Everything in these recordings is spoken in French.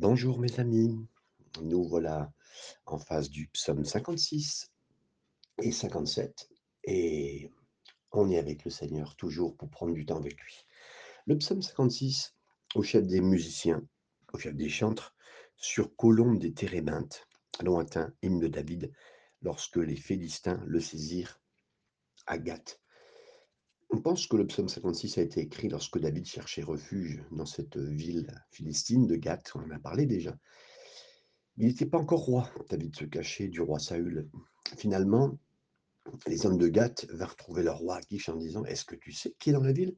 Bonjour mes amis, nous voilà en face du psaume 56 et 57 et on est avec le Seigneur toujours pour prendre du temps avec lui. Le psaume 56 au chef des musiciens, au chef des chantres, sur colombe des térébintes, lointain hymne de David, lorsque les Philistins le saisirent à Gath. On pense que le psaume 56 a été écrit lorsque David cherchait refuge dans cette ville philistine de Gath, on en a parlé déjà. Il n'était pas encore roi, David se cachait du roi Saül. Finalement, les hommes de Gath vinrent trouver leur roi Akish en disant Est-ce que tu sais qui est dans la ville?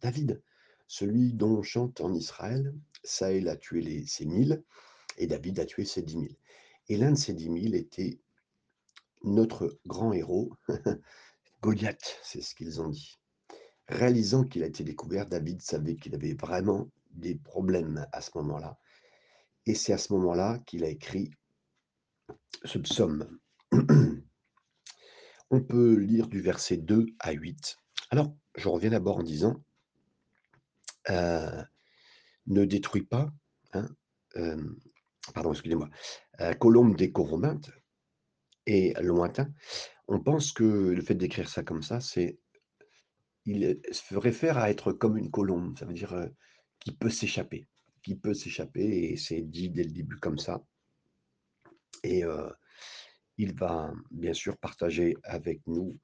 David, celui dont on chante en Israël. Saül a tué les, ses mille et David a tué ses dix mille. Et l'un de ces dix mille était notre grand héros, Goliath, c'est ce qu'ils ont dit. Réalisant qu'il a été découvert, David savait qu'il avait vraiment des problèmes à ce moment-là. Et c'est à ce moment-là qu'il a écrit ce psaume. On peut lire du verset 2 à 8. Alors, je reviens d'abord en disant, euh, ne détruis pas, hein, euh, pardon, excusez-moi, euh, colombe des Coromintes et lointain. On pense que le fait d'écrire ça comme ça, c'est il se réfère à être comme une colombe, ça veut dire, euh, qui peut s'échapper, qui peut s'échapper et c'est dit dès le début comme ça et heu, il va bien sûr partager avec nous,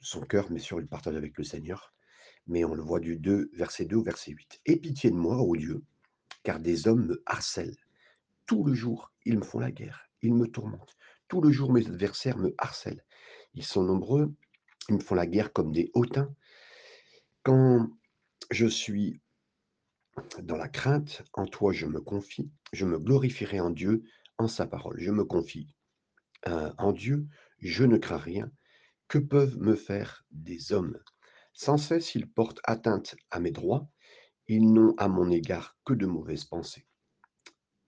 son cœur, mais sûr il partage avec le Seigneur, mais on le voit du 2 verset 2 au verset 8. «Aie pitié de moi, ô Dieu, car des hommes me harcèlent. Tout le jour, ils me font la guerre, ils me tourmentent. Tout le jour, mes adversaires me harcèlent. Ils sont nombreux, ils me font la guerre comme des hautains. Quand je suis dans la crainte, en toi je me confie, je me glorifierai en Dieu, en sa parole. Je me confie euh, en Dieu, je ne crains rien. Que peuvent me faire des hommes? Sans cesse, ils portent atteinte à mes droits, ils n'ont à mon égard que de mauvaises pensées.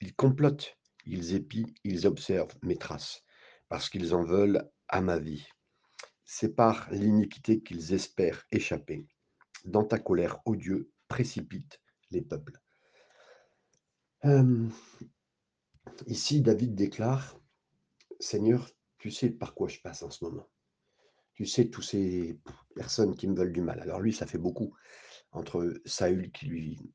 Ils complotent, ils épient, ils observent mes traces, parce qu'ils en veulent à ma vie. C'est par l'iniquité qu'ils espèrent échapper dans ta colère, ô Dieu, précipite les peuples. Ici, David déclare, Seigneur, tu sais par quoi je passe en ce moment. Tu sais, toutes ces personnes qui me veulent du mal. Alors lui, ça fait beaucoup. Entre Saül qui lui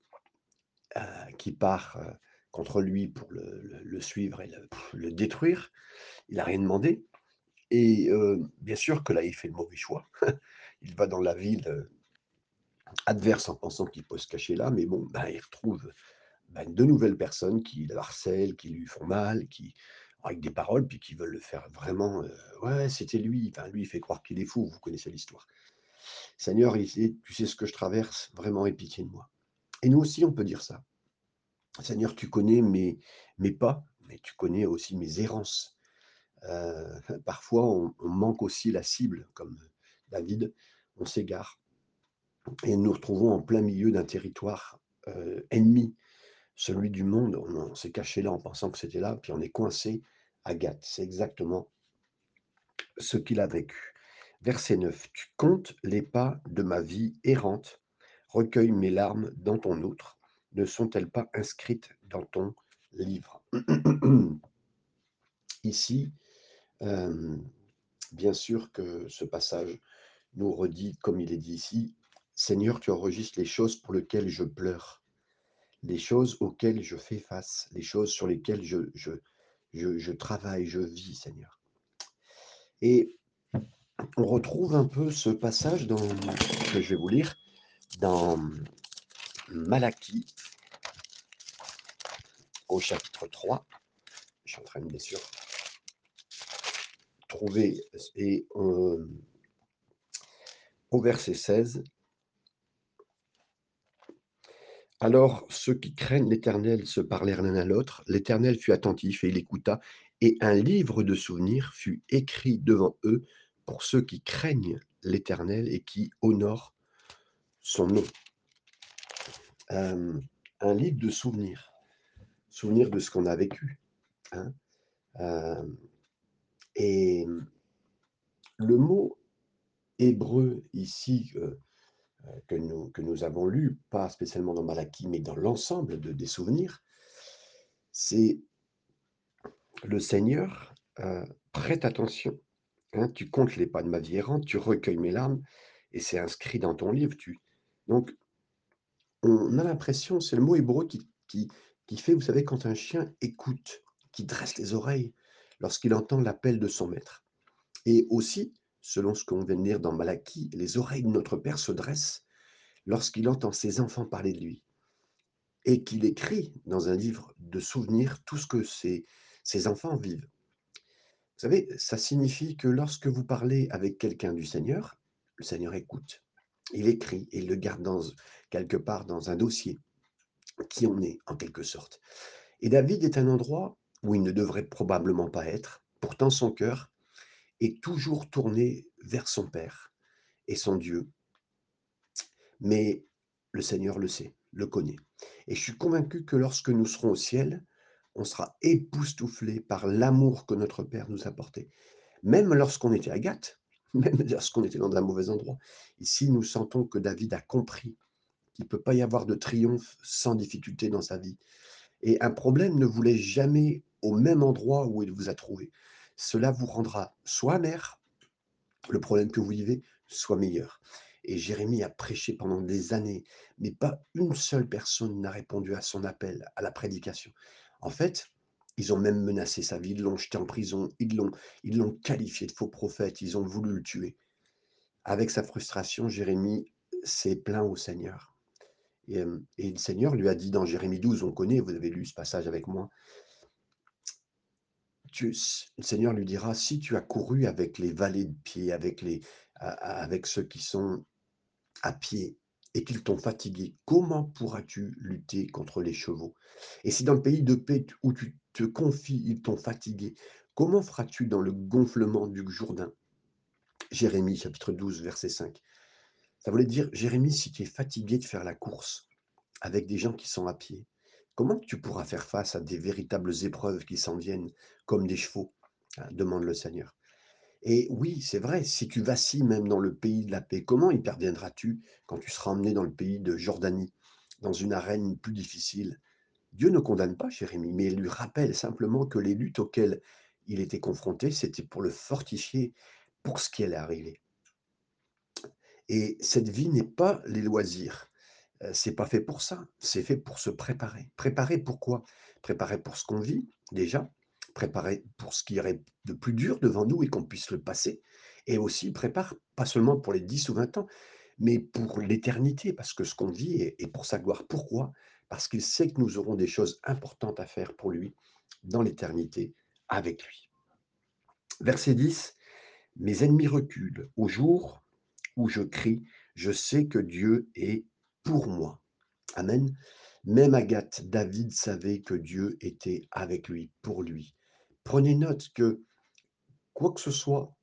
euh, part euh, contre lui pour le, suivre et le, le, détruire, il n'a rien demandé. Et euh, bien sûr que là, il fait le mauvais choix. il va dans la ville adverse en pensant qu'il peut se cacher là, mais bon, ben, il retrouve ben, de nouvelles personnes qui le harcèlent, qui lui font mal, qui avec des paroles, puis qui veulent le faire vraiment. Euh, ouais, c'était lui. Lui, il fait croire qu'il est fou. Vous connaissez l'histoire. Seigneur, tu sais ce que je traverse. Vraiment, aie pitié de moi. Et nous aussi, on peut dire ça. Seigneur, tu connais mes, mes pas, mais tu connais aussi mes errances. Euh, parfois, on manque aussi la cible, comme David. On s'égare et nous nous retrouvons en plein milieu d'un territoire euh, ennemi, celui du monde. On, s'est caché là en pensant que c'était là, puis on est coincé à Gath. C'est exactement ce qu'il a vécu. Verset 9. Tu comptes les pas de ma vie errante, recueille mes larmes dans ton outre. Ne sont-elles pas inscrites dans ton livre Ici, euh, bien sûr que ce passage nous redit, comme il est dit ici, Seigneur, tu enregistres les choses pour lesquelles je pleure, les choses auxquelles je fais face, les choses sur lesquelles je, travaille, je vis, Seigneur. Et on retrouve un peu ce passage dans, que je vais vous lire dans Malachie, au chapitre 3. Je suis en train bien sûr trouver et au verset 16. Alors ceux qui craignent l'Éternel se parlèrent l'un à l'autre. L'Éternel fut attentif et il écouta, et un livre de souvenirs fut écrit devant eux pour ceux qui craignent l'Éternel et qui honorent son nom. Euh, un livre de souvenirs, souvenirs de ce qu'on a vécu. Hein. Euh, et le mot hébreu ici, euh, que nous, que nous avons lu, pas spécialement dans Malachie, mais dans l'ensemble de, des souvenirs, C'est le Seigneur, heu, prête attention, hein, tu comptes les pas de ma vie errante, tu recueilles mes larmes et c'est inscrit dans ton livre, tu donc on a l'impression, c'est le mot hébreu qui qui qui fait, vous savez, quand un chien écoute, qui dresse les oreilles lorsqu'il entend l'appel de son maître. Et aussi, selon ce qu'on vient de lire dans Malachie, les oreilles de notre Père se dressent lorsqu'il entend ses enfants parler de lui et qu'il écrit dans un livre de souvenirs tout ce que ses enfants vivent. Vous savez, ça signifie que lorsque vous parlez avec quelqu'un du Seigneur, le Seigneur écoute. Il écrit et il le garde dans quelque part dans un dossier, qui on est en quelque sorte. Et David est un endroit où il ne devrait probablement pas être, pourtant son cœur est toujours tourné vers son Père et son Dieu. Mais le Seigneur le sait, le connaît. Et je suis convaincu que lorsque nous serons au ciel, on sera époustouflé par l'amour que notre Père nous a porté. Même lorsqu'on était à Gath, même lorsqu'on était dans un mauvais endroit. Ici, nous sentons que David a compris qu'il ne peut pas y avoir de triomphe sans difficulté dans sa vie. Et un problème ne vous laisse jamais au même endroit où il vous a trouvé. Cela vous rendra soit amer, le problème que vous vivez, soit meilleur. Et Jérémie a prêché pendant des années, mais pas une seule personne n'a répondu à son appel, à la prédication. En fait, ils ont même menacé sa vie, ils l'ont jeté en prison, ils l'ont ils l'ont qualifié de faux prophète, ils ont voulu le tuer. Avec sa frustration, Jérémie s'est plaint au Seigneur. Et, et le Seigneur lui a dit dans Jérémie 12, on connaît, vous avez lu ce passage avec moi. Le Seigneur lui dira: «Si tu as couru avec les valets de pied, avec avec ceux qui sont à pied et qu'ils t'ont fatigué, comment pourras-tu lutter contre les chevaux? Et si dans le pays de paix où tu te confies, ils t'ont fatigué, comment feras-tu dans le gonflement du Jourdain?» Jérémie chapitre 12, verset 5. Ça voulait dire: «Jérémie, si tu es fatigué de faire la course avec des gens qui sont à pied, comment tu pourras faire face à des véritables épreuves qui s'en viennent comme des chevaux?» hein, demande le Seigneur. Et oui, c'est vrai, si tu vacilles même dans le pays de la paix, comment y parviendras-tu quand tu seras emmené dans le pays de Jordanie, dans une arène plus difficile? Dieu ne condamne pas Jérémie, mais il lui rappelle simplement que les luttes auxquelles il était confronté, c'était pour le fortifier pour ce qui allait arriver. Et cette vie n'est pas les loisirs. C'est pas fait pour ça, c'est fait pour se préparer. Préparer pourquoi? Préparer pour ce qu'on vit déjà, préparer pour ce qui irait de plus dur devant nous et qu'on puisse le passer et aussi prépare pas seulement pour les 10 ou 20 ans, mais pour l'éternité parce que ce qu'on vit est est pour sa gloire. Pourquoi? Parce qu'il sait que nous aurons des choses importantes à faire pour lui dans l'éternité avec lui. Verset 10: «Mes ennemis reculent au jour où je crie, je sais que Dieu est pour moi. Amen. Même Agathe, David savait que Dieu était avec lui, pour lui. Prenez note que quoi que ce soit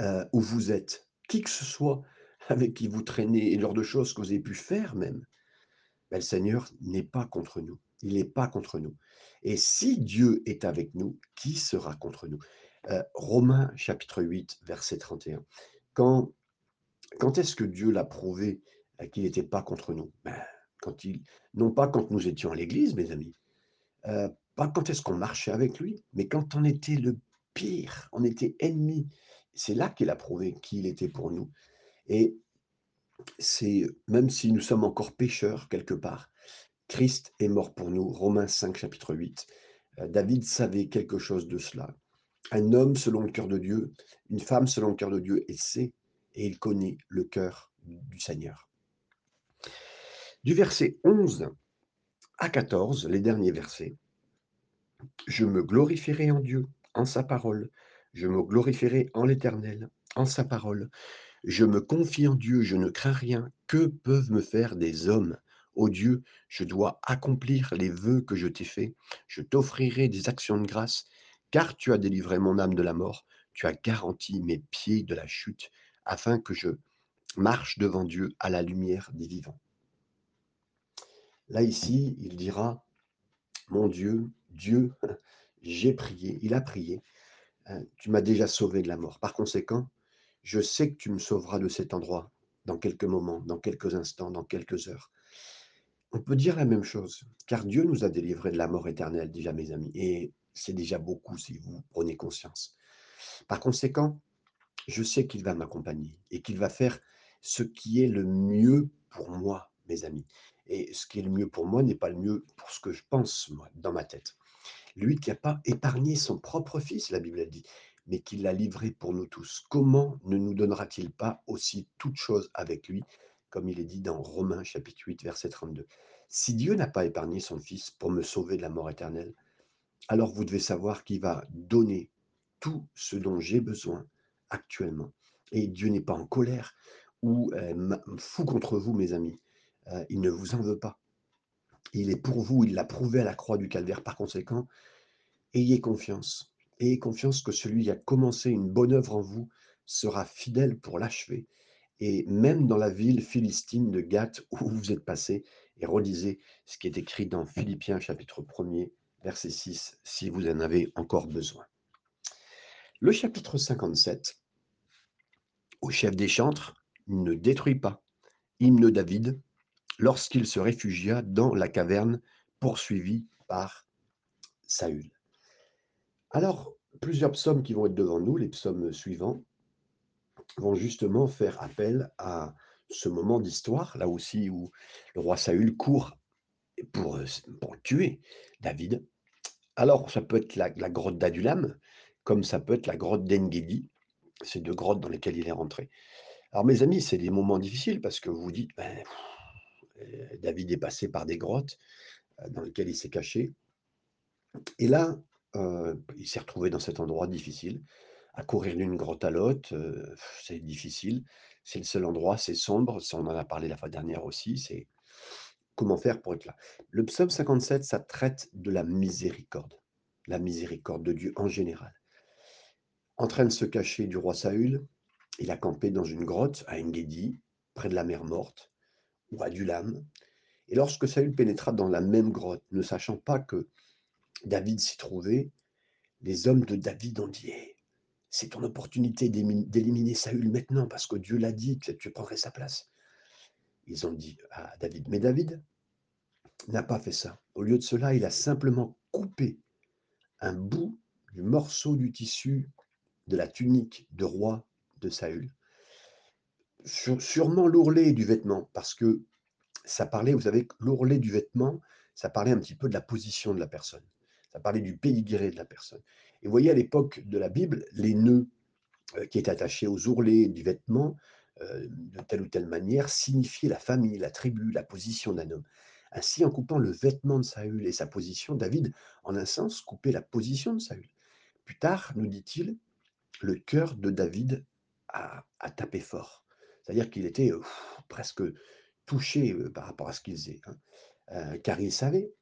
euh, où vous êtes, qui que ce soit avec qui vous traînez et lors de choses que vous avez pu faire même, ben, le Seigneur n'est pas contre nous. Il n'est pas contre nous. Et si Dieu est avec nous, qui sera contre nous? Euh, Romains chapitre 8, verset 31. Quand quand est-ce que Dieu l'a prouvé, qu'il n'était pas contre nous? Ben, non pas quand nous étions à l'église, mes amis, heu, pas quand est-ce qu'on marchait avec lui, mais quand on était le pire, on était ennemis. C'est là qu'il a prouvé qu'il était pour nous et c'est même si nous sommes encore pécheurs quelque part, Christ est mort pour nous. Romains 5, chapitre 8. Heu, David savait quelque chose de cela. Un homme selon le cœur de Dieu, une femme selon le cœur de Dieu et sait et il connaît le cœur du Seigneur. Du verset 11 à 14, les derniers versets, je me glorifierai en Dieu, en sa parole, je me glorifierai en l'Éternel, en sa parole, je me confie en Dieu, je ne crains rien, que peuvent me faire des hommes? Ô Dieu, je dois accomplir les vœux que je t'ai faits, je t'offrirai des actions de grâce, car tu as délivré mon âme de la mort, tu as garanti mes pieds de la chute, afin que je marche devant Dieu à la lumière des vivants. Là, ici, il dira, mon Dieu, Dieu, j'ai prié, il a prié, hein, tu m'as déjà sauvé de la mort. Par conséquent, je sais que tu me sauveras de cet endroit dans quelques moments, dans quelques instants, dans quelques heures. On peut dire la même chose, car Dieu nous a délivrés de la mort éternelle déjà, mes amis, et c'est déjà beaucoup si vous prenez conscience. Par conséquent, je sais qu'il va m'accompagner et qu'il va faire ce qui est le mieux pour moi, mes amis. Et ce qui est le mieux pour moi n'est pas le mieux pour ce que je pense, moi, dans ma tête. Lui qui n'a pas épargné son propre fils, la Bible dit, mais qui l'a livré pour nous tous. Comment ne nous donnera-t-il pas aussi toute chose avec lui, comme il est dit dans Romains chapitre 8, verset 32 Si Dieu n'a pas épargné son fils pour me sauver de la mort éternelle, alors vous devez savoir qu'il va donner tout ce dont j'ai besoin actuellement. Et Dieu n'est pas en colère ou euh, fou contre vous, mes amis. Euh, il ne vous en veut pas. Il est pour vous, il l'a prouvé à la croix du calvaire. Par conséquent, ayez confiance. Ayez confiance que celui qui a commencé une bonne œuvre en vous sera fidèle pour l'achever. Et même dans la ville philistine de Gath où vous êtes passé, et relisez ce qui est écrit dans Philippiens chapitre 1er, verset 6, si vous en avez encore besoin. Le chapitre 57, au chef des chantres, ne détruit pas. Hymne David, lorsqu'il se réfugia dans la caverne poursuivi par Saül. Alors, plusieurs psaumes qui vont être devant nous, les psaumes suivants, vont justement faire appel à ce moment d'histoire, là aussi où le roi Saül court pour, tuer David. Alors, ça peut être la, grotte d'Adulam, comme ça peut être la grotte d'Engedi, ces deux grottes dans lesquelles il est rentré. Alors, mes amis, c'est des moments difficiles parce que vous dites, ben, David est passé par des grottes euh, dans lesquelles il s'est caché. Et là, euh, il s'est retrouvé dans cet endroit difficile, à courir d'une grotte à l'autre. c'est difficile. C'est le seul endroit, c'est sombre. On en a parlé la fois dernière aussi. C'est comment faire pour être là. Le psaume 57, ça traite de la miséricorde, la miséricorde de Dieu en général. En train de se cacher du roi Saül, il a campé dans une grotte à Engedi, près de la mer morte ou à Dulam. Et lorsque Saül pénétra dans la même grotte, ne sachant pas que David s'y trouvait, les hommes de David ont dit C'est ton opportunité d'éliminer Saül maintenant, parce que Dieu l'a dit que tu prendrais sa place. Ils ont dit à David Mais David n'a pas fait ça. Au lieu de cela, il a simplement coupé un bout du morceau du tissu de la tunique de roi de Saül. Sûrement l'ourlet du vêtement, parce que ça parlait, vous savez, l'ourlet du vêtement, ça parlait un petit peu de la position de la personne. Ça parlait du pédigré de la personne. Et vous voyez, à l'époque de la Bible, les nœuds euh, qui étaient attachés aux ourlets du vêtement, euh, de telle ou telle manière, signifiaient la famille, la tribu, la position d'un homme. Ainsi, en coupant le vêtement de Saül et sa position, David, en un sens, coupait la position de Saül. Plus tard, nous dit-il, le cœur de David a, tapé fort. C'est-à-dire qu'il était presque touché par rapport à ce qu'il faisait. Hein. car il savait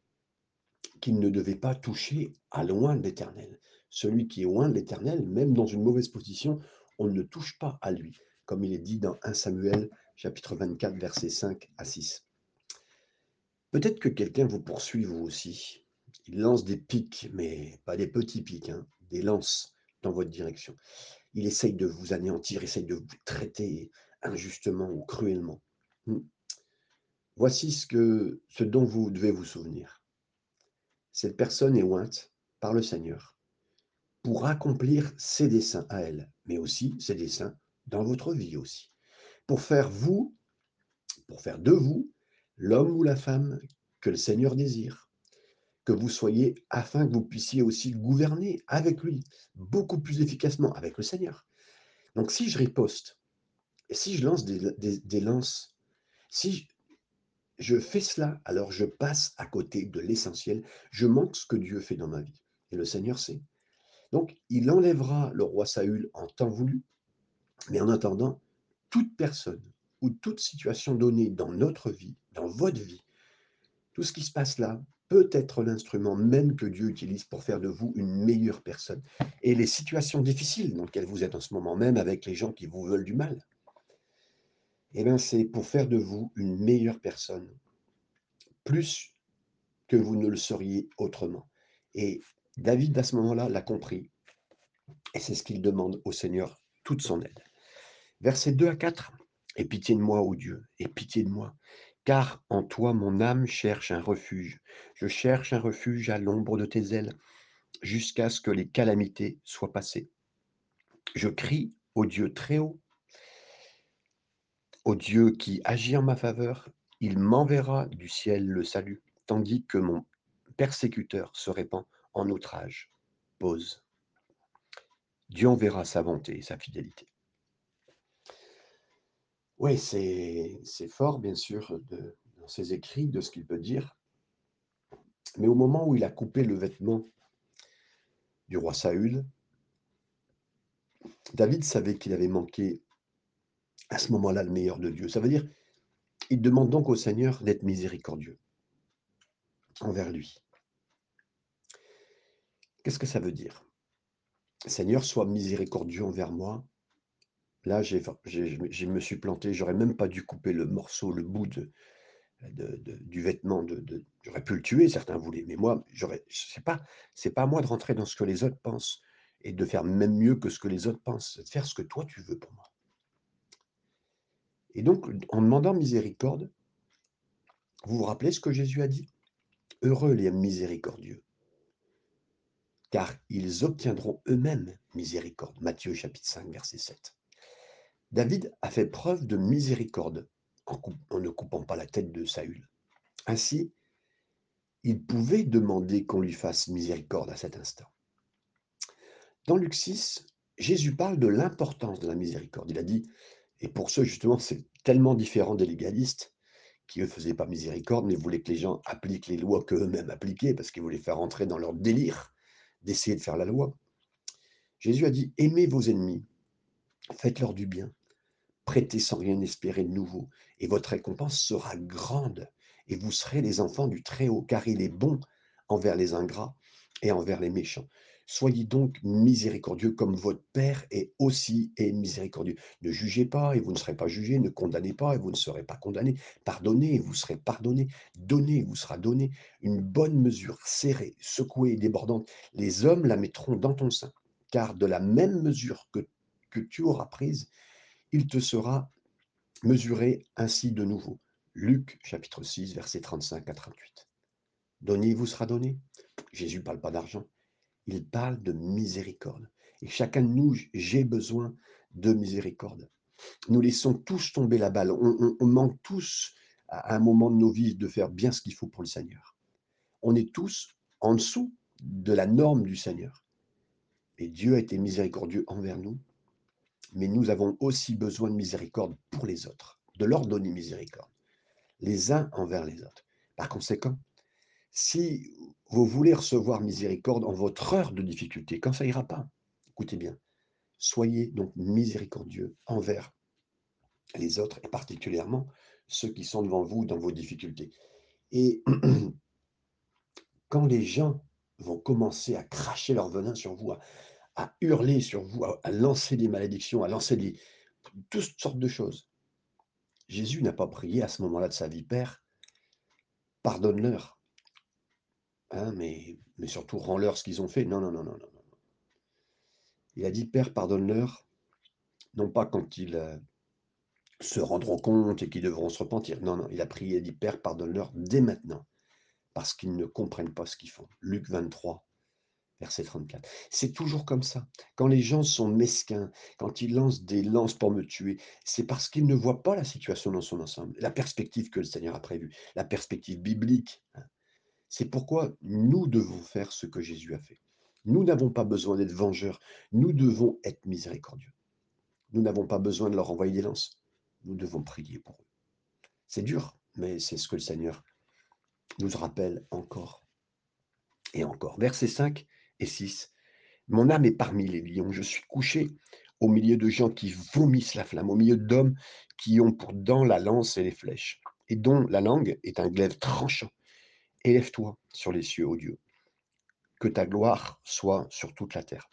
qu'il ne devait pas toucher à loin de l'Éternel. Celui qui est loin de l'Éternel, même dans une mauvaise position, on ne touche pas à lui, comme il est dit dans 1 Samuel chapitre 24, versets 5 à 6. Peut-être que quelqu'un vous poursuit vous aussi. Il lance des pics, mais pas des petits pics, hein, des lances dans votre direction. Il essaye de vous anéantir, essaye de vous traiter injustement ou cruellement. Hmm. Voici ce, que, ce dont vous devez vous souvenir. Cette personne est ointe par le Seigneur pour accomplir ses desseins à elle, mais aussi ses desseins dans votre vie aussi. Pour faire vous, pour faire de vous l'homme ou la femme que le Seigneur désire que vous soyez afin que vous puissiez aussi gouverner avec lui, beaucoup plus efficacement avec le Seigneur. Donc si je riposte, et si je lance des, lances, si je, fais cela, alors je passe à côté de l'essentiel, je manque ce que Dieu fait dans ma vie. Et le Seigneur sait. Donc il enlèvera le roi Saül en temps voulu, mais en attendant, toute personne ou toute situation donnée dans notre vie, dans votre vie, tout ce qui se passe là, peut être l'instrument même que Dieu utilise pour faire de vous une meilleure personne. Et les situations difficiles dans lesquelles vous êtes en ce moment même avec les gens qui vous veulent du mal, eh bien, c'est pour faire de vous une meilleure personne, plus que vous ne le seriez autrement. Et David, à ce moment-là, l'a compris. Et c'est ce qu'il demande au Seigneur, toute son aide. Versets 2 à 4. Et pitié de moi, ô Dieu, et pitié de moi, Car en toi mon âme cherche un refuge. Je cherche un refuge à l'ombre de tes ailes, jusqu'à ce que les calamités soient passées. Je crie au Dieu très haut, Dieu qui agit en ma faveur. Il m'enverra du ciel le salut, tandis que mon persécuteur se répand en outrage. Pause. Dieu enverra sa bonté et sa fidélité. Oui, c'est fort, bien sûr, dans ses écrits, de ce qu'il peut dire. Mais au moment où il a coupé le vêtement du roi Saül, David savait qu'il avait manqué à ce moment-là le meilleur de Dieu. Ça veut dire, il demande donc au Seigneur d'être miséricordieux envers lui. Qu'est-ce que ça veut dire? Seigneur, sois miséricordieux envers moi. Là, je me suis planté, j'aurais même pas dû couper le morceau, le bout du vêtement. J'aurais pu le tuer, certains voulaient, mais moi, j'aurais, c'est pas, pas à moi de rentrer dans ce que les autres pensent et de faire même mieux que ce que les autres pensent, de faire ce que toi tu veux pour moi. Et donc, en demandant miséricorde, vous vous rappelez ce que Jésus a dit? Heureux les miséricordieux, car ils obtiendront eux-mêmes miséricorde. Matthieu chapitre 5, verset 7. David a fait preuve de miséricorde en, en ne coupant pas la tête de Saül. Ainsi, il pouvait demander qu'on lui fasse miséricorde à cet instant. Dans Luc 6, Jésus parle de l'importance de la miséricorde. Il a dit, et pour ceux justement, c'est tellement différent des légalistes, qui eux faisaient pas miséricorde, mais voulaient que les gens appliquent les lois qu'eux-mêmes appliquaient, parce qu'ils voulaient faire entrer dans leur délire d'essayer de faire la loi. Jésus a dit, aimez vos ennemis, faites-leur du bien, prêtez sans rien espérer de nouveau, et votre récompense sera grande, et vous serez les enfants du Très-Haut, car il est bon envers les ingrats et envers les méchants. Soyez donc miséricordieux comme votre Père est aussi miséricordieux. Ne jugez pas et vous ne serez pas jugés, ne condamnez pas et vous ne serez pas condamnés. Pardonnez et vous serez pardonnés. Donnez et vous sera donné. Une bonne mesure serrée, secouée et débordante, les hommes la mettront dans ton sein. Car de la même mesure que, que tu auras prise, il te sera mesuré ainsi de nouveau. Luc chapitre 6, versets 35 à 38. Donnez, il vous sera donné. Jésus parle pas d'argent, il parle de miséricorde. Et chacun de nous, j'ai besoin de miséricorde. Nous laissons tous tomber la balle. On, manque tous à un moment de nos vies de faire bien ce qu'il faut pour le Seigneur. On est tous en dessous de la norme du Seigneur. Et Dieu a été miséricordieux envers nous, mais nous avons aussi besoin de miséricorde pour les autres, de leur donner miséricorde, les uns envers les autres. Par conséquent, si vous voulez recevoir miséricorde en votre heure de difficulté, quand ça ira pas, écoutez bien, soyez donc miséricordieux envers les autres et particulièrement ceux qui sont devant vous dans vos difficultés. Et quand les gens vont commencer à cracher leur venin sur vous, à, hurler sur vous, à, à lancer des malédictions, à lancer des, toutes sortes de choses, Jésus n'a pas prié à ce moment-là de sa vie, Père, pardonne-leur, hein, mais, surtout rends-leur ce qu'ils ont fait. Non, non, non, non, non. non. Il a dit, Père, pardonne-leur, non pas quand ils euh, se rendront compte et qu'ils devront se repentir. Non, non, il a prié, il a dit, Père, pardonne-leur dès maintenant, parce qu'ils ne comprennent pas ce qu'ils font. Luc 23, verset 34. C'est toujours comme ça. Quand les gens sont mesquins, quand ils lancent des lances pour me tuer, c'est parce qu'ils ne voient pas la situation dans son ensemble, la perspective que le Seigneur a prévue, la perspective biblique. hein. C'est pourquoi nous devons faire ce que Jésus a fait. Nous n'avons pas besoin d'être vengeurs, nous devons être miséricordieux. Nous n'avons pas besoin de leur envoyer des lances, nous devons prier pour eux. C'est dur, mais c'est ce que le Seigneur nous rappelle encore et encore. Versets 5 et 6. Mon âme est parmi les lions, je suis couché au milieu de gens qui vomissent la flamme, au milieu d'hommes qui ont pour dents la lance et les flèches, et dont la langue est un glaive tranchant. Élève-toi sur les cieux, ô Dieu, que ta gloire soit sur toute la terre.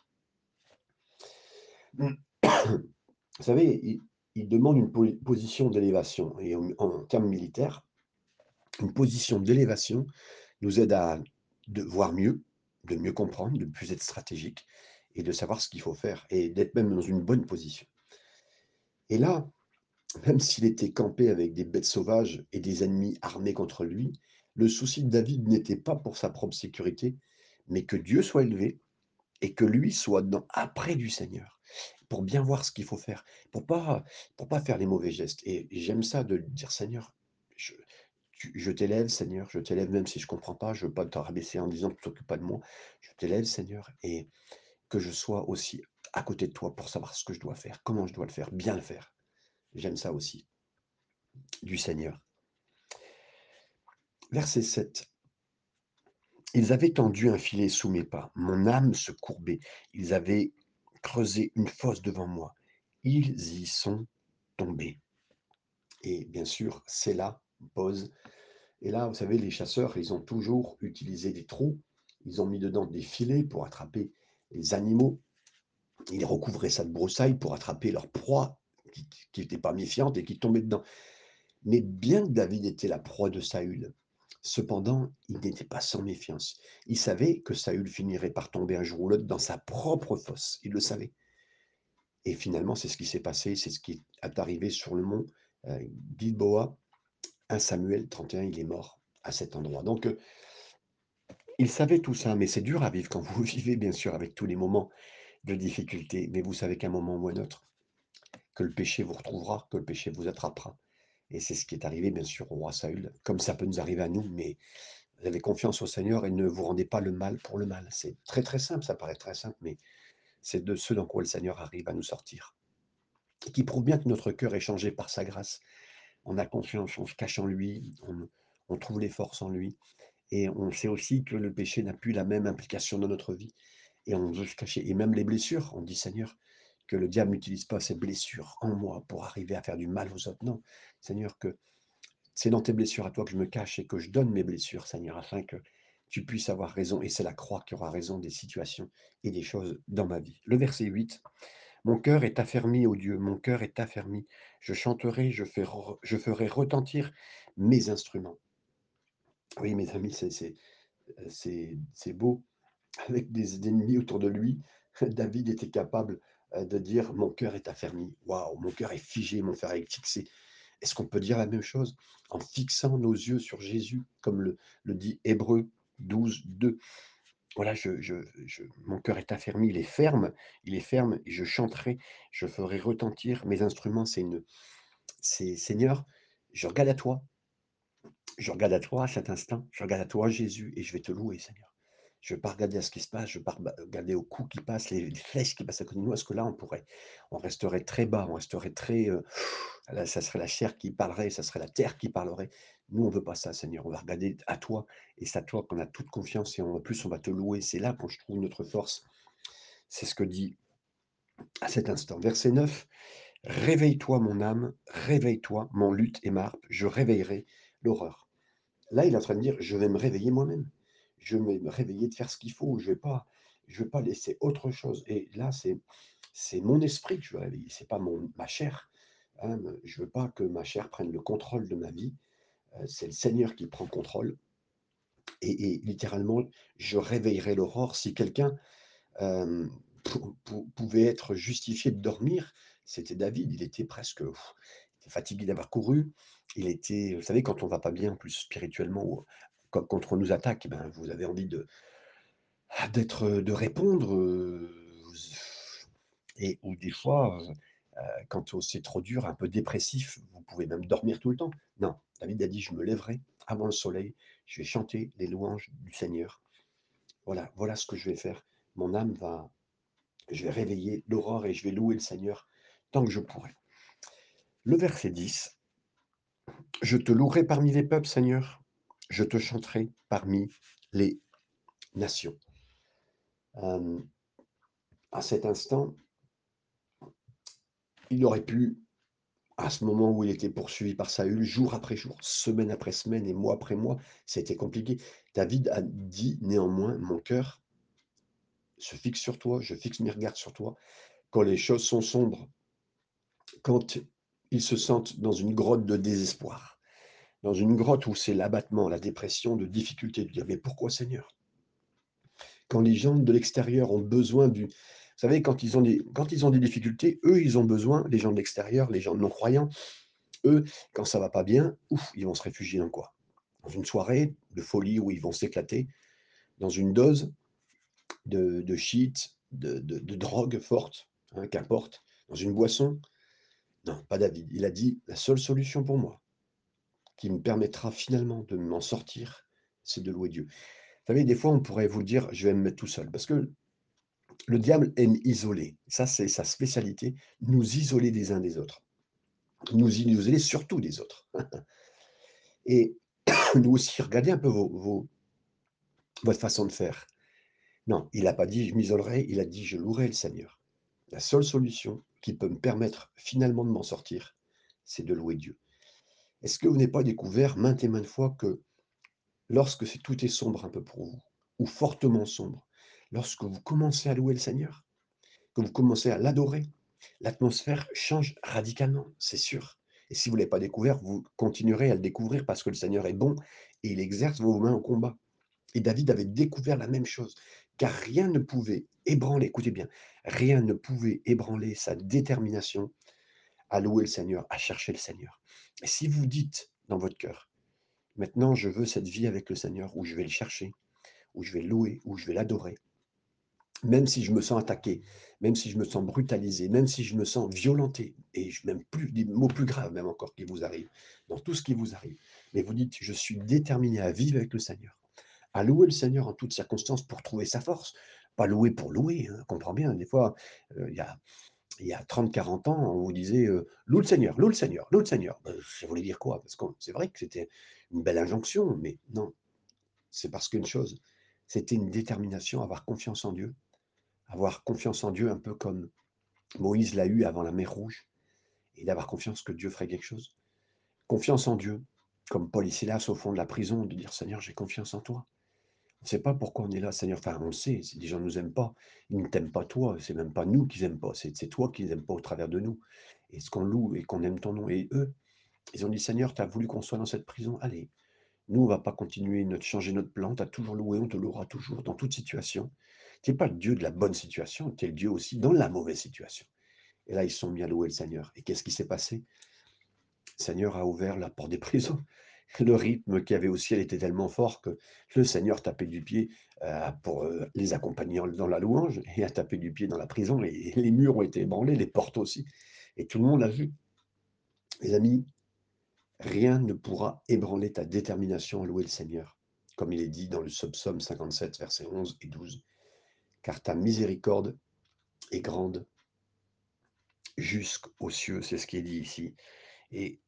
Vous savez, il, il demande une po- position d'élévation, et en, en termes militaires, une position d'élévation nous aide à de voir mieux, de mieux comprendre, de plus être stratégique et de savoir ce qu'il faut faire et d'être même dans une bonne position. Et là, Même s'il était campé avec des bêtes sauvages et des ennemis armés contre lui, le souci de David n'était pas pour sa propre sécurité, mais que Dieu soit élevé et que lui soit dans après du Seigneur, pour bien voir ce qu'il faut faire, pour pas pour pas faire les mauvais gestes et j'aime ça de dire: «Seigneur, je t'élève Seigneur, je t'élève même si je comprends pas, je veux pas te rabaisser en disant: "Tu t'occupes pas de moi". Je t'élève Seigneur et que je sois aussi à côté de toi pour savoir ce que je dois faire, comment je dois le faire, bien le faire». J'aime ça aussi, du Seigneur. Verset 7. Ils avaient tendu un filet sous mes pas, mon âme se courbait, ils avaient creusé une fosse devant moi, ils y sont tombés. Et bien sûr, c'est là, pause. Et là, vous savez, les chasseurs, ils ont toujours utilisé des trous, ils ont mis dedans des filets pour attraper les animaux, ils recouvraient ça de broussailles pour attraper leur proie qui n'était pas méfiante et qui tombait dedans. Mais bien que David était la proie de Saül, cependant, il n'était pas sans méfiance. Il savait que Saül finirait par tomber un jour ou l'autre dans sa propre fosse. Il le savait. Et finalement, c'est ce qui s'est passé, c'est ce qui est arrivé sur le mont euh, Gilboa. 1 Samuel 31, il est mort à cet endroit. Donc, euh, il savait tout ça, mais c'est dur à vivre quand vous vivez, bien sûr, avec tous les moments de difficulté. Mais vous savez qu'à un moment ou un autre, que le péché vous retrouvera, que le péché vous attrapera. Et c'est ce qui est arrivé, bien sûr, au roi Saül, comme ça peut nous arriver à nous, mais vous avez confiance au Seigneur et ne vous rendez pas le mal pour le mal. C'est très très simple, ça paraît très simple, mais c'est de ce dans quoi le Seigneur arrive à nous sortir. Et qui prouve bien que notre cœur est changé par sa grâce. On a confiance, on se cache en lui, on, trouve les forces en lui. Et on sait aussi que le péché n'a plus la même implication dans notre vie. Et on veut se cacher. Et même les blessures, on dit Seigneur, que le diable n'utilise pas ses blessures en moi pour arriver à faire du mal aux autres. Non, Seigneur, que c'est dans tes blessures à toi que je me cache et que je donne mes blessures, Seigneur, afin que tu puisses avoir raison. Et c'est la croix qui aura raison des situations et des choses dans ma vie. Le verset 8. Mon cœur est affermi, ô Dieu, mon cœur est affermi. Je chanterai, je, je ferai retentir mes instruments. Oui, mes amis, c'est beau. Avec des ennemis autour de lui, David était capable euh, de dire mon cœur est affermi. Waouh, mon cœur est figé, mon cœur est fixé. Est-ce qu'on peut dire la même chose en fixant nos yeux sur Jésus, comme le, dit Hébreu 12, 2 Voilà, mon cœur est affermi, il est ferme, il est ferme, et je chanterai, je ferai retentir mes instruments. C'est une, c'est Seigneur, je regarde à toi, je regarde à toi à cet instant, je regarde à toi Jésus, et je vais te louer, Seigneur. Je ne veux pas regarder à ce qui se passe, je ne veux pas regarder aux coups qui passent, les, flèches qui passent à côté de nous, parce que là, on pourrait, on resterait très bas, on resterait très, euh, ça serait la chair qui parlerait, ça serait la terre qui parlerait. Nous, on ne veut pas ça, Seigneur. On va regarder à toi, et c'est à toi qu'on a toute confiance, et en plus, on va te louer. C'est là qu'on trouve notre force. C'est ce que dit à cet instant. Verset 9. Réveille-toi, mon âme, réveille-toi, mon lutte et marpe, je réveillerai l'horreur. Là, il est en train de dire, je vais me réveiller moi-même je vais me réveiller de faire ce qu'il faut. Je ne vais, pas, vais pas laisser autre chose. Et là, c'est, c'est mon esprit que je veux réveiller. Ce n'est pas mon, ma chair. Hein. Je ne veux pas que ma chair prenne le contrôle de ma vie. Euh, c'est le Seigneur qui prend contrôle. Et, littéralement, je réveillerai l'aurore. Si quelqu'un euh, pouvait être justifié de dormir, c'était David. Il était presque fatigué d'avoir couru. Il était, vous savez, quand on va pas bien, plus spirituellement, quand, on nous attaque, ben, vous avez envie de, ah, d'être, de répondre. et ou des fois, quand c'est trop dur, un peu dépressif, vous pouvez même dormir tout le temps. Non, David a dit, je me lèverai avant le soleil, je vais chanter les louanges du Seigneur. Voilà, voilà ce que je vais faire. Mon âme va, je vais réveiller l'aurore et je vais louer le Seigneur tant que je pourrai. Le verset 10. Je te louerai parmi les peuples, Seigneur je te chanterai parmi les nations. à cet instant, il aurait pu, à ce moment où il était poursuivi par Saül, jour après jour, semaine après semaine et mois après mois, c'était compliqué. David a dit néanmoins, mon cœur se fixe sur toi, je fixe mes regards sur toi. Quand les choses sont sombres, quand ils se sentent dans une grotte de désespoir, dans une grotte où c'est l'abattement, la dépression, de difficulté, de dire mais pourquoi Seigneur? Quand les gens de l'extérieur ont besoin du... Vous savez, quand ils, ont des, difficultés, eux, ils ont besoin, les gens de l'extérieur, les gens non-croyants, Eux, quand ça va pas bien, ouf, ils vont se réfugier dans quoi? Dans une soirée de folie où ils vont s'éclater, dans une dose de de shit, de drogue forte, hein, qu'importe, dans une boisson? Non, pas David. Il a dit: «La seule solution pour moi, qui me permettra finalement de m'en sortir, c'est de louer Dieu». Vous savez, des fois, on pourrait vous dire: «Je vais me mettre tout seul», parce que le diable aime isoler. Ça, c'est sa spécialité, nous isoler des uns des autres. Nous isoler surtout des autres. Et nous aussi, regardez un peu votre façon de faire. Non, il n'a pas dit: «Je m'isolerai», il a dit: «Je louerai le Seigneur». La seule solution qui peut me permettre finalement de m'en sortir, c'est de louer Dieu. Est-ce que vous n'avez pas découvert maintes et maintes fois que lorsque tout est sombre un peu pour vous, ou fortement sombre, lorsque vous commencez à louer le Seigneur, que vous commencez à l'adorer, l'atmosphère change radicalement, c'est sûr. Et si vous ne l'avez pas découvert, vous continuerez à le découvrir parce que le Seigneur est bon et il exerce vos mains au combat. Et David avait découvert la même chose, car rien ne pouvait ébranler, écoutez bien, rien ne pouvait ébranler sa détermination à louer le Seigneur, à chercher le Seigneur. Et si vous dites dans votre cœur, maintenant je veux cette vie avec le Seigneur, où je vais le chercher, où je vais le louer, où je vais l'adorer, même si je me sens attaqué, même si je me sens brutalisé, même si je me sens violenté, et même plus, des mots plus graves même encore qui vous arrivent, dans tout ce qui vous arrive, mais vous dites, je suis déterminé à vivre avec le Seigneur, à louer le Seigneur en toutes circonstances pour trouver sa force, pas louer pour louer, hein, comprends bien, des fois, euh, il y a, il y a 30-40 ans, on vous disait, euh, loue le Seigneur, loue le Seigneur, loue le Seigneur. Ben, ça voulait dire quoi? Parce que c'est vrai que c'était une belle injonction, mais non, c'est parce qu'une chose, c'était une détermination à avoir confiance en Dieu, avoir confiance en Dieu un peu comme Moïse l'a eu avant la mer Rouge, et d'avoir confiance que Dieu ferait quelque chose. Confiance en Dieu, comme Paul et Silas au fond de la prison, de dire Seigneur, j'ai confiance en toi. Ne sait pas pourquoi on est là, Seigneur. Enfin, on sait, les gens ne nous aiment pas. Ils ne t'aiment pas toi, c'est même pas nous qu'ils n'aiment pas, c'est toi qu'ils n'aiment pas au travers de nous. Et ce qu'on loue et qu'on aime ton nom. Et eux, ils ont dit Seigneur, tu as voulu qu'on soit dans cette prison, allez. Nous, on ne va pas continuer de changer notre plan, tu as toujours loué, on te louera toujours, dans toute situation. Tu n'es pas le Dieu de la bonne situation, tu es le Dieu aussi dans la mauvaise situation. Et là, ils sont mis à louer le Seigneur. Et qu'est-ce qui s'est passé? Le Seigneur a ouvert la porte des prisons. Le rythme qu'il y avait au ciel était tellement fort que le Seigneur tapait du pied euh, pour euh, les accompagner dans la louange et a tapé du pied dans la prison. Et les murs ont été ébranlés, les portes aussi. Et tout le monde l'a vu. Les amis, rien ne pourra ébranler ta détermination à louer le Seigneur, comme il est dit dans le psaume 57, versets 11 et 12. Car ta miséricorde est grande jusqu'aux cieux, c'est ce qui est dit ici. Et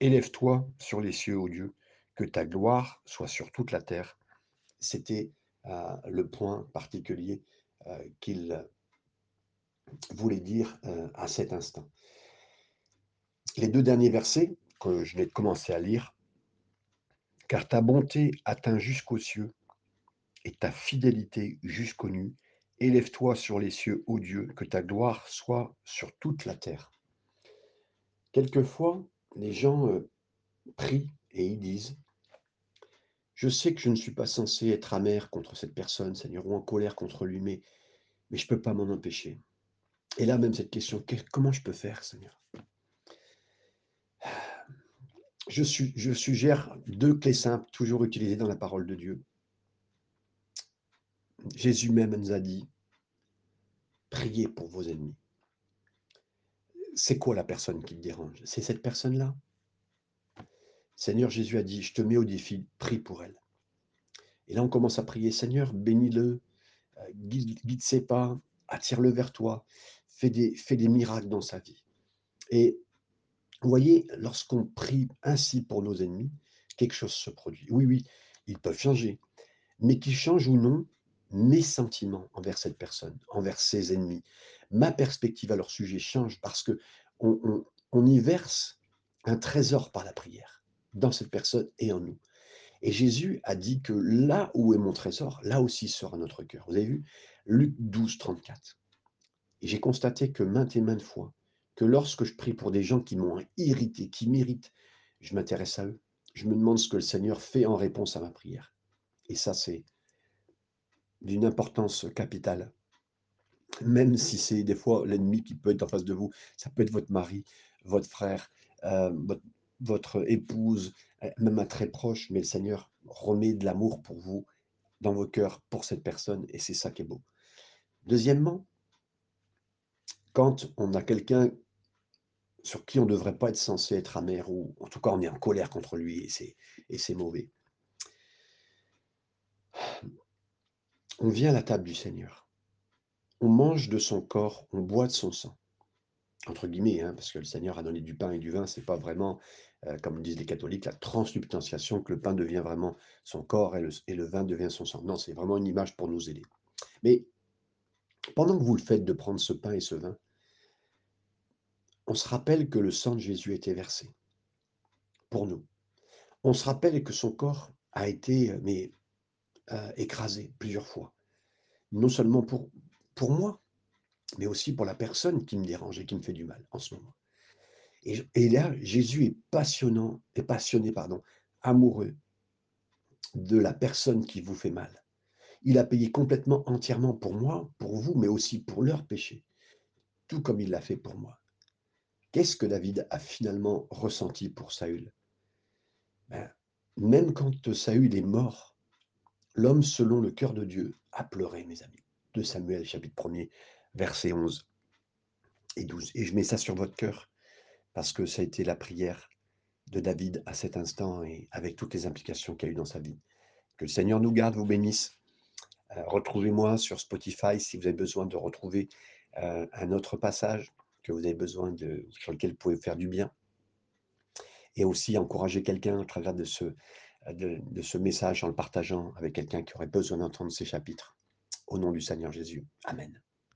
élève-toi sur les cieux, ô Dieu, que ta gloire soit sur toute la terre. C'était euh, le point particulier qu'il voulait dire à cet instant. Les deux derniers versets que je vais commencer à lire, car ta bonté atteint jusqu'aux cieux et ta fidélité jusqu'aux nues. Élève-toi sur les cieux, ô Dieu, que ta gloire soit sur toute la terre. Quelquefois, les gens euh, prient et ils disent Je sais que je ne suis pas censé être amer contre cette personne, Seigneur, ou en colère contre lui, mais, je ne peux pas m'en empêcher. Et là, même cette question que- comment je peux faire, Seigneur? Je suggère deux clés simples, toujours utilisées dans la parole de Dieu. Jésus même nous a dit Priez pour vos ennemis. C'est quoi la personne qui te dérange? C'est cette personne-là? Seigneur Jésus a dit, je te mets au défi, prie pour elle. Et là, on commence à prier, Seigneur, bénis-le, euh, guide, ses pas, attire-le vers toi, fais des, fais des miracles dans sa vie. Et vous voyez, lorsqu'on prie ainsi pour nos ennemis, quelque chose se produit. Oui, oui, ils peuvent changer, mais qu'ils changent ou non, mes sentiments envers cette personne, envers ses ennemis, ma perspective à leur sujet change parce que on, y verse un trésor par la prière dans cette personne et en nous. Et Jésus a dit que là où est mon trésor, là aussi sera notre cœur. Vous avez vu? Luc 12, 34. Et j'ai constaté que maintes et maintes fois, que lorsque je prie pour des gens qui m'ont irrité, qui méritent, je m'intéresse à eux. Je me demande ce que le Seigneur fait en réponse à ma prière. Et ça, c'est d'une importance capitale. Même si c'est des fois l'ennemi qui peut être en face de vous, ça peut être votre mari, votre frère, heu, votre votre épouse, heu, même un très proche, mais le Seigneur remet de l'amour pour vous dans vos cœurs pour cette personne et c'est ça qui est beau. Deuxièmement, quand on a quelqu'un sur qui on ne devrait pas être censé être amer ou en tout cas on est en colère contre lui et c'est mauvais. On vient à la table du Seigneur. On mange de son corps, on boit de son sang. Entre guillemets, hein, parce que le Seigneur a donné du pain et du vin, c'est pas vraiment, heu, comme disent les catholiques, la transsubstantiation, que le pain devient vraiment son corps et le vin devient son sang. Non, c'est vraiment une image pour nous aider. Mais pendant que vous le faites de prendre ce pain et ce vin, on se rappelle que le sang de Jésus a été versé pour nous. On se rappelle que son corps a été, heu, mais, heu, écrasé plusieurs fois. Non seulement pour pour moi, mais aussi pour la personne qui me dérange et qui me fait du mal en ce moment. Et là, Jésus est passionnant est passionné, pardon, amoureux de la personne qui vous fait mal. Il a payé complètement, entièrement pour moi, pour vous, mais aussi pour leurs péchés, tout comme il l'a fait pour moi. Qu'est-ce que David a finalement ressenti pour Saül? Ben, même quand Saül est mort, l'homme selon le cœur de Dieu a pleuré, mes amis. Samuel chapitre 1er, verset 11 et 12. Et je mets ça sur votre cœur parce que ça a été la prière de David à cet instant et avec toutes les implications qu'il a eu dans sa vie. Que le Seigneur nous garde, vous bénisse. Euh, Retrouvez-moi sur Spotify si vous avez besoin de retrouver euh, un autre passage que vous avez besoin de, sur lequel vous pouvez faire du bien. Et aussi encourager quelqu'un à travers de ce, de ce message en le partageant avec quelqu'un qui aurait besoin d'entendre ces chapitres. Au nom du Seigneur Jésus. Amen.